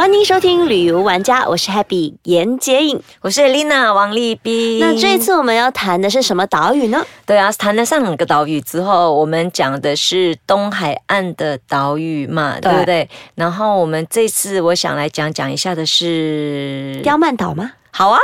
欢迎收听旅游玩家，我是 Happy 严洁颖。我是 Lina 王丽斌。那这一次我们要谈的是什么岛屿呢？对啊，谈了上两个岛屿之后，我们讲的是东海岸的岛屿嘛，对不对？然后我们这次我想来讲讲一下的是刁曼岛吗好啊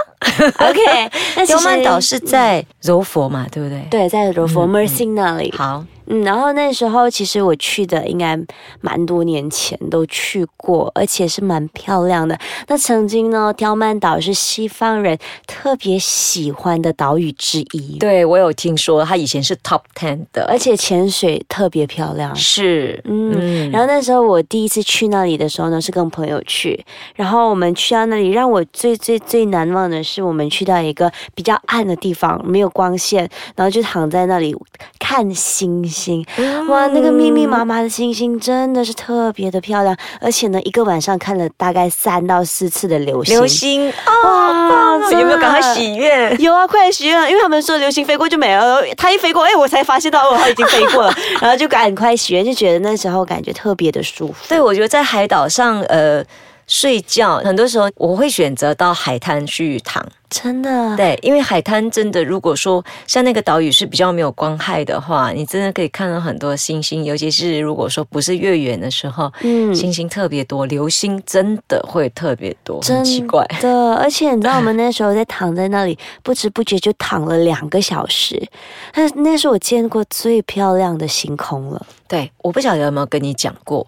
，？OK，那刁曼岛是在柔佛嘛，对不对？对，在柔佛 Mercy 那里。好，嗯，然后那时候其实我去的应该蛮多年前都去过，而且是蛮漂亮的。那曾经呢，刁曼岛是西方人特别喜欢的岛屿之一，对我有听说，它以前是 Top Ten 的，而且潜水特别漂亮。是，嗯，嗯，然后那时候我第一次去那里的时候呢，是跟朋友去，然后我们去到那里，让我最最最难忘的是，我们去到一个比较暗的地方，没有光线，然后就躺在那里看星星，哇，那个密密麻麻的星星真的是特别的漂亮，而且呢，一个晚上看了大概三到四次的流星。流星哦，哇，有没有赶快许愿？有啊，快许愿！因为他们说流星飞过就没了，它一飞过，哎，我才发现到哦，它已经飞过了，然后就赶快许愿，就觉得那时候感觉特别的舒服。对，我觉得在海岛上，呃，睡觉很多时候我会选择到海滩去躺。真的，对，因为海滩真的，如果说像那个岛屿是比较没有光害的话，你真的可以看到很多星星，尤其是如果说不是月圆的时候，嗯星星特别多，流星真的会特别多，真很奇怪。的，而且你知道，我们那时候在躺在那里，不知不觉就躺了两个小时。那那是我见过最漂亮的星空了。对，我不晓得有没有跟你讲过。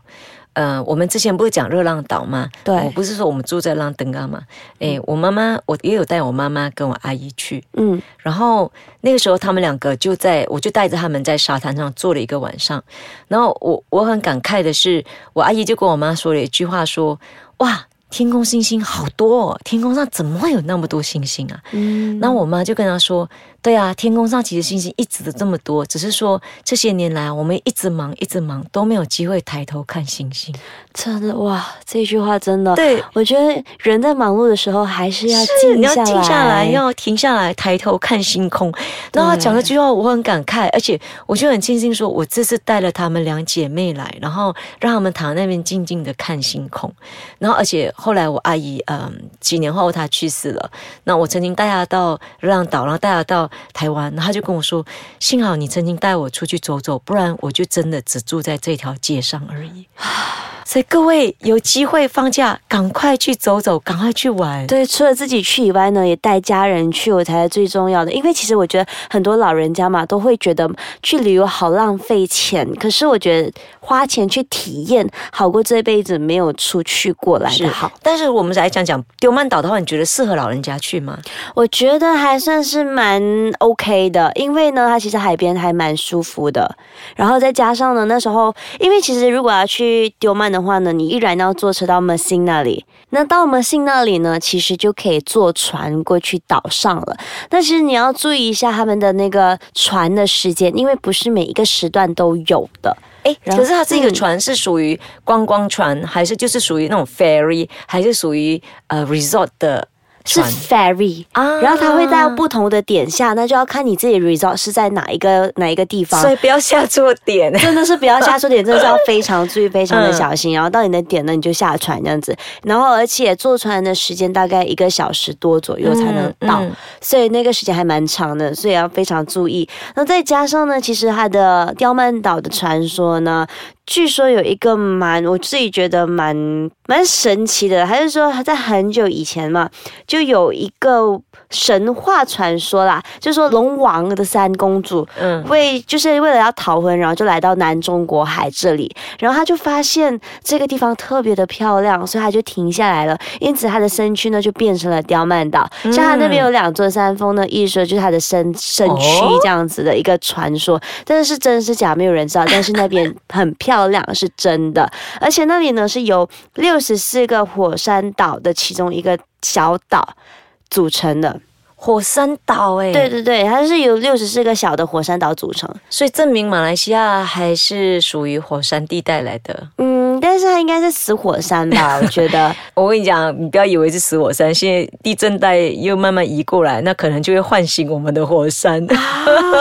呃，我们之前不是讲热浪岛吗？对我不是说我们住在浪登港吗？诶，我妈妈，我也有带我妈妈跟我阿姨去，嗯，然后那个时候他们两个就在，我就带着他们在沙滩上坐了一个晚上。然后我我很感慨的是，我阿姨就跟我妈说了一句话说：“哇，天空星星好多、哦，天空上怎么会有那么多星星啊？”嗯，然后我妈就跟她说：“对啊，天空上其实星星一直都这么多，只是说这些年来我们一直忙一直忙，都没有机会抬头看星星。真的哇，这句话真的，对，我觉得人在忙碌的时候还是要静下来，静下来，要停下来，抬头看星空。然后他讲这句话，我很感慨，而且我就很庆幸，说我这次带了她们两姐妹来，然后让她们躺在那边静静的看星空。然后，而且后来我阿姨，嗯，几年后她去世了，那我曾经带她到热浪岛，然后带她到台湾，然后他就跟我说，幸好你曾经带我出去走走，不然我就真的只住在这条街上而已。所以各位有机会放假，赶快去走走，赶快去玩。对，除了自己去以外呢，也带家人去，我才是最重要的。因为其实我觉得很多老人家嘛，都会觉得去旅游好浪费钱，可是我觉得花钱去体验，好过这辈子没有出去过来的好。但是我们来讲讲丢曼岛的话，你觉得适合老人家去吗？我觉得还算是蛮 OK 的，因为呢，它其实海边还蛮舒服的。然后再加上呢，那时候因为其实如果要去丢曼的话呢，你依然要坐车到 m a s i n 那里。那到 m a s i n 那里呢，其实就可以坐船过去岛上了。但是你要注意一下他们的那个船的时间，因为不是每一个时段都有的。哎，可是它这个嗯船是属于观光船，还是就是属于那种 ferry，还是属于呃 resort 的是 ferry，啊然后它会在不同的点下，那就要看你自己 resort 是在哪一个哪一个地方所。以不要下错点。真的是不要下错点，真的是要非常注意，非常的小嗯心。然后到你的点呢，你就下船这样子。然后而且坐船的时间大概一个小时多左右才能到，嗯嗯所以那个时间还蛮长的，所以要非常注意。那再加上呢，其实它的刁曼岛的传说呢。据说有一个蛮，我自己觉得蛮蛮神奇的，还是说在很久以前嘛，就有一个神话传说啦，就说龙王的三公主，嗯为就是为了要逃婚，然后就来到南中国海这里，然后他就发现这个地方特别的漂亮，所以他就停下来了。因此他的身躯呢就变成了刁曼岛。像他那边有两座山峰呢，意思说就是他的身身躯哦这样子的一个传说，但是真是假没有人知道。但是那边很漂亮，是真的，而且那里呢是由六十四个火山岛的其中一个小岛组成的。火山岛哎，对，对对，它是由六十四个小的火山岛组成。所以证明马来西亚还是属于火山地带来的。嗯，嗯，但是它应该是死火山吧？我觉得，我跟你讲，你不要以为是死火山，现在地震带又慢慢移过来，那可能就会唤醒我们的火山。啊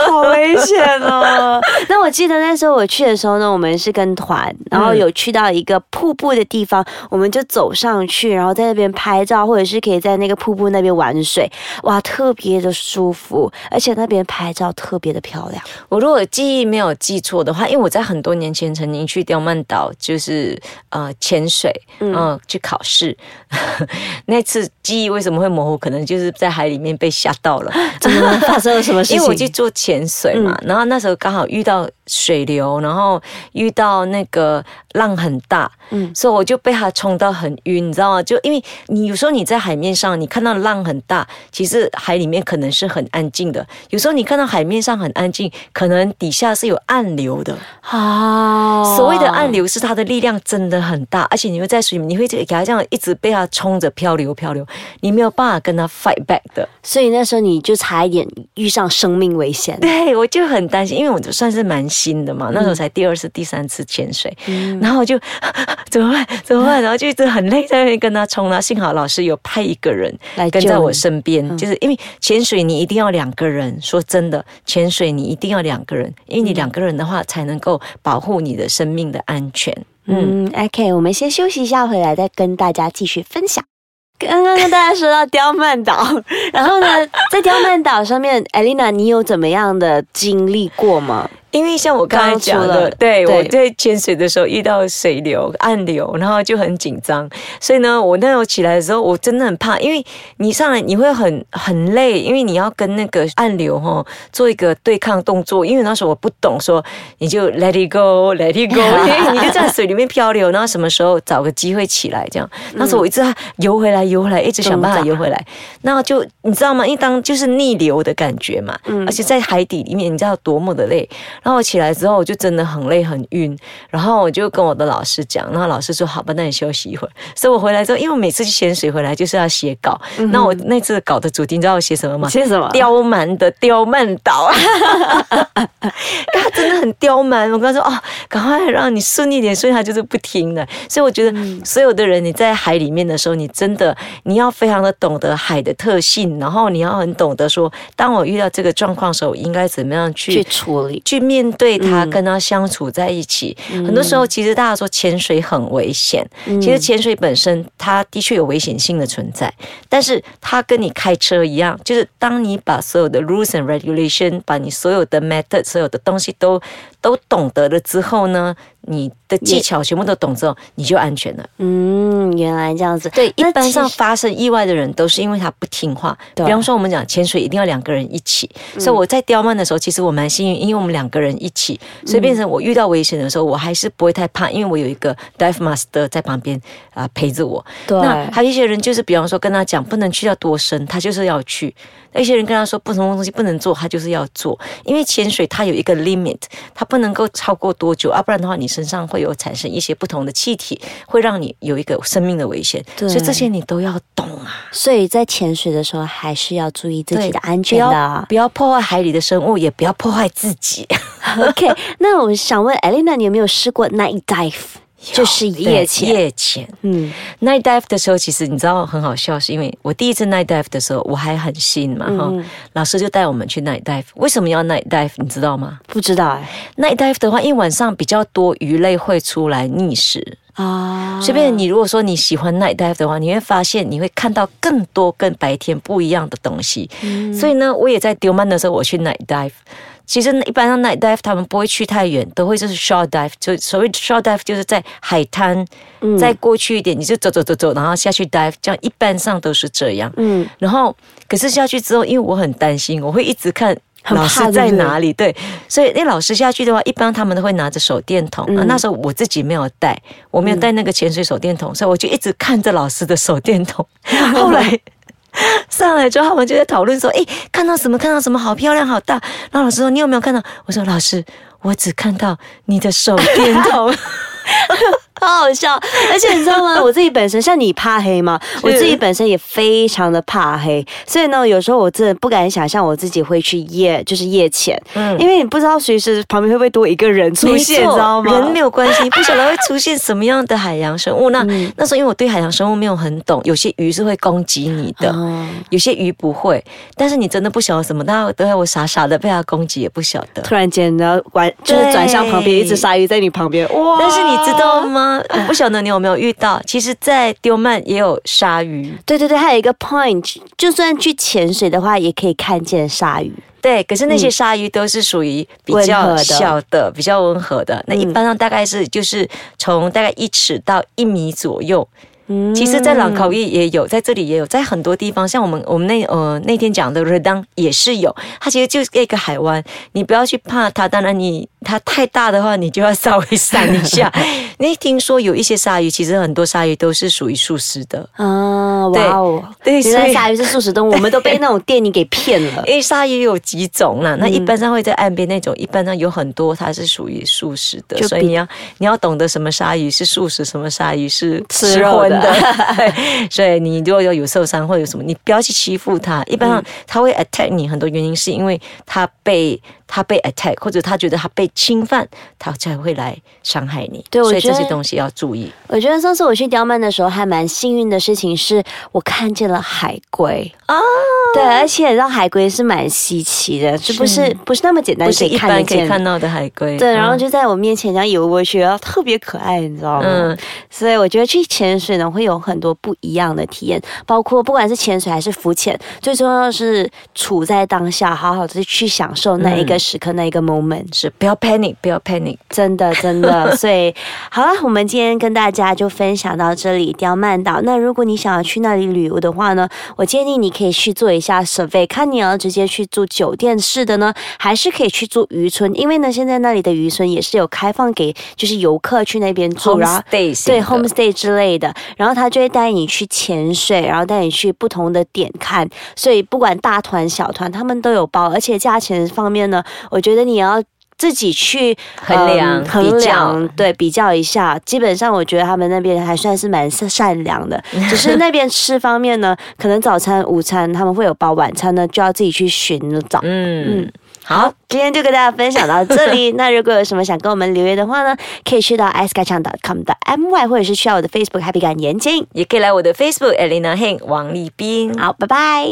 好危险哦！那我记得那时候我去的时候呢，我们是跟团，然后有去到一个瀑布的地方，我们就走上去，然后在那边拍照，或者是可以在那个瀑布那边玩水，哇，特别的舒服，而且那边拍照特别的漂亮。我如果记忆没有记错的话，因为我在很多年前曾经去刁曼岛，就是呃潜水，嗯，去考试。那次记忆为什么会模糊？可能就是在海里面被吓到了。怎么发生了什么 事情？因为我去做潜水嘛，然后那时候刚好遇到水流，然后遇到那个浪很大，嗯，所以我就被它冲到很晕，你知道吗？就因为你有时候你在海面上，你看到浪很大，其实海里面可能是很安静的；有时候你看到海面上很安静，可能底下是有暗流的啊。所谓的暗流是它的力量真的很大，而且你会在水里面，你会给它这样一直被它冲着漂流漂流，你没有办法跟它 fight back 的。所以那时候你就差一点遇上生命危险。对，我就很担心，因为我就算是蛮新的嘛，那时候才第二次、第三次潜水，然后就 怎么办？怎么办？然后就一直很累，在那边跟他冲啊。幸好老师有派一个人来跟在我身边，就是因为潜水你一定要两个人。说真的，潜水你一定要两个人，因为你两个人的话才能够保护你的生命的安全。嗯，OK，我们先休息一下，回来再跟大家继续分享。刚刚跟大家说到刁曼岛，然后呢，在刁曼岛上面，艾丽娜，你有怎么样的经历过吗？因为像我刚才讲的，对我在潜水的时候遇到水流、暗流，然后就很紧张。所以呢，我那时候起来的时候，我真的很怕，因为你上来你会很很累，因为你要跟那个暗流哈做一个对抗动作。因为那时候我不懂，说你就 let it go，let it go，你就在水里面漂流，然后什么时候找个机会起来这样。那时候我一直游回来，游回来，一直想办法游回来。那就你知道吗？因为当就是逆流的感觉嘛，而且在海底里面，你知道多么的累。然后我起来之后，我就真的很累很晕，然后我就跟我的老师讲，然后老师说：“好吧，那你休息一会儿。”所以我回来之后，因为我每次去潜水回来就是要写稿，那我那次稿的主题你知道我写什么吗？写什么？刁蛮的刁曼岛，他真的很刁蛮。我跟他说：“哦，赶快让你顺一点。”所以他就是不听的。所以我觉得所有的人你在海里面的时候，你真的你要非常的懂得海的特性，然后你要很懂得说，当我遇到这个状况的时候，应该怎么样去去处理、去面对他，跟他相处在一起。很多时候，其实大家说潜水很危险，其实潜水本身它的确有危险性的存在，但是它跟你开车一样，就是当你把所有的 rules and regulation，把你所有的 method，所有的东西都都懂得了之后呢？你的技巧全部都懂之后，你就安全了。嗯，原来这样子。对，一般上发生意外的人都是因为他不听话。比方说，我们讲潜水一定要两个人一起。所以我在刁曼的时候，其实我蛮幸运，因为我们两个人一起，所以变成我遇到危险的时候，我还是不会太怕，因为我有一个 dive master 在旁边啊陪着我。对。那还有一些人就是，比方说跟他讲不能去到多深，他就是要去；那些人跟他说不同的东西不能做，他就是要做。因为潜水它有一个 limit，它不能够超过多久，要不然的话你。身上会有产生一些不同的气体，会让你有一个生命的危险，对所以这些你都要懂啊。所以在潜水的时候，还是要注意自己的安全的，不要破坏海里的生物，也不要破坏自己。OK，那我想问艾丽娜，你有没有试过 night dive？就是夜潜，夜潜。嗯，night dive 的时候，其实你知道很好笑，是因为我第一次 night dive 的时候，我还很新嘛，哈，老师就带我们去 night dive。为什么要 night dive？你知道吗？不知道哎。night dive 的话，因为晚上比较多鱼类会出来觅食啊。随便你如果说你喜欢 night dive 的话，你会发现你会看到更多跟白天不一样的东西。所以呢，我也在丢曼的时候，我去 night dive。其实一般上 night dive 他们不会去太远，都会就是 short dive，就所谓 short dive 就是在海滩再过去一点，你就走走走走，然后下去 dive，这样一般上都是这样。嗯，然后可是下去之后，因为我很担心，我会一直看老师在哪里，对，所以那老师下去的话，一般他们都会拿着手电筒。那时候我自己没有带，我没有带那个潜水手电筒，所以我就一直看着老师的手电筒。后来。上来之后，他们就在讨论说：“哎，看到什么？看到什么？好漂亮，好大。”然后老师说：“你有没有看到？”我说：“老师，我只看到你的手电筒。” 好好笑。而且你知道吗？我自己本身像你怕黑吗？我自己本身也非常的怕黑，所以呢，有时候我真的不敢想象我自己会去夜，就是夜潜，嗯因为你不知道随时旁边会不会多一个人出现，你知道吗？人没有关系，你不晓得会出现什么样的海洋生物。那、嗯那时候因为我对海洋生物没有很懂，有些鱼是会攻击你的，哦有些鱼不会。但是你真的不晓得什么，那等下我傻傻的被它攻击也不晓得。突然间，然后转就是转向旁边，一只鲨鱼在你旁边，哇！但是你知道吗？我不晓得你有没有遇到，其实，在丢曼也有鲨鱼。对对对，还有一个 point，就算去潜水的话，也可以看见鲨鱼。对，可是那些鲨鱼都是属于比较小的、比较温和的。那一嗯般上大概是就是从大概一尺到一米左右。嗯其实，在朗考耶也有，在这里也有，在很多地方，像我们我们那呃那天讲的热当也是有，它其实就是一个海湾，你不要去怕它。当然你，它太大的话，你就要稍微闪一下。你听说有一些鲨鱼，其实很多鲨鱼都是属于素食的，啊，对哇哦！对，原来鲨鱼是素食动物，我们都被那种电影给骗了。因为鲨鱼有几种啦，那嗯一般上会在岸边那种，一般上有很多它是属于素食的，所以你要你要懂得什么鲨鱼是素食，什么鲨鱼是吃肉的 对，所以你如果有有受伤或者有什么，你不要去欺负他。一般上它会 attack 你，很多原因是因为他被它被 attack，或者他觉得他被侵犯，他才会来伤害你。所以对我觉得这些东西要注意。我觉得上次我去刁曼的时候，还蛮幸运的事情是我看见了海龟啊对，而且让海龟是蛮稀奇的，是不是不是那么简单不是一可以看得般可以见。看到的海龟。对，然后嗯就在我面前这样游过去，然后特别可爱，你知道吗？嗯所以我觉得去潜水呢，会有很多不一样的体验，包括不管是潜水还是浮潜，最重要的是处在当下，好好的去享受那一个时刻，那一个 moment。是不要 panic，不要 panic。真的，真的，所以好了，我们今天跟大家就分享到这里，刁曼岛。那如果你想要去那里旅游的话呢，我建议你可以去做一下 survey，看你要直接去住酒店式的呢，还是可以去住渔村，因为呢，现在那里的渔村也是有开放给就是游客去那边住，然后对 homestay 之类的，然后他就会带你去潜水，然后带你去不同的点看，所以不管大团小团，他们都有包，而且价钱方面呢，我觉得你要。自己去衡量嗯衡量，对，比较一下。基本上，我觉得他们那边还算是蛮善良的，只是那边吃方面呢，可能早餐、午餐他们会有包，晚餐呢就要自己去寻找。嗯嗯，好，今天就跟大家分享到这里。那如果有什么想跟我们留言的话呢，可以去到 i c e c a c com 的 my，或者是去到我的 Facebook Happy 感言经。也可以来我的 Facebook Elena Heng 王立斌。好，拜拜。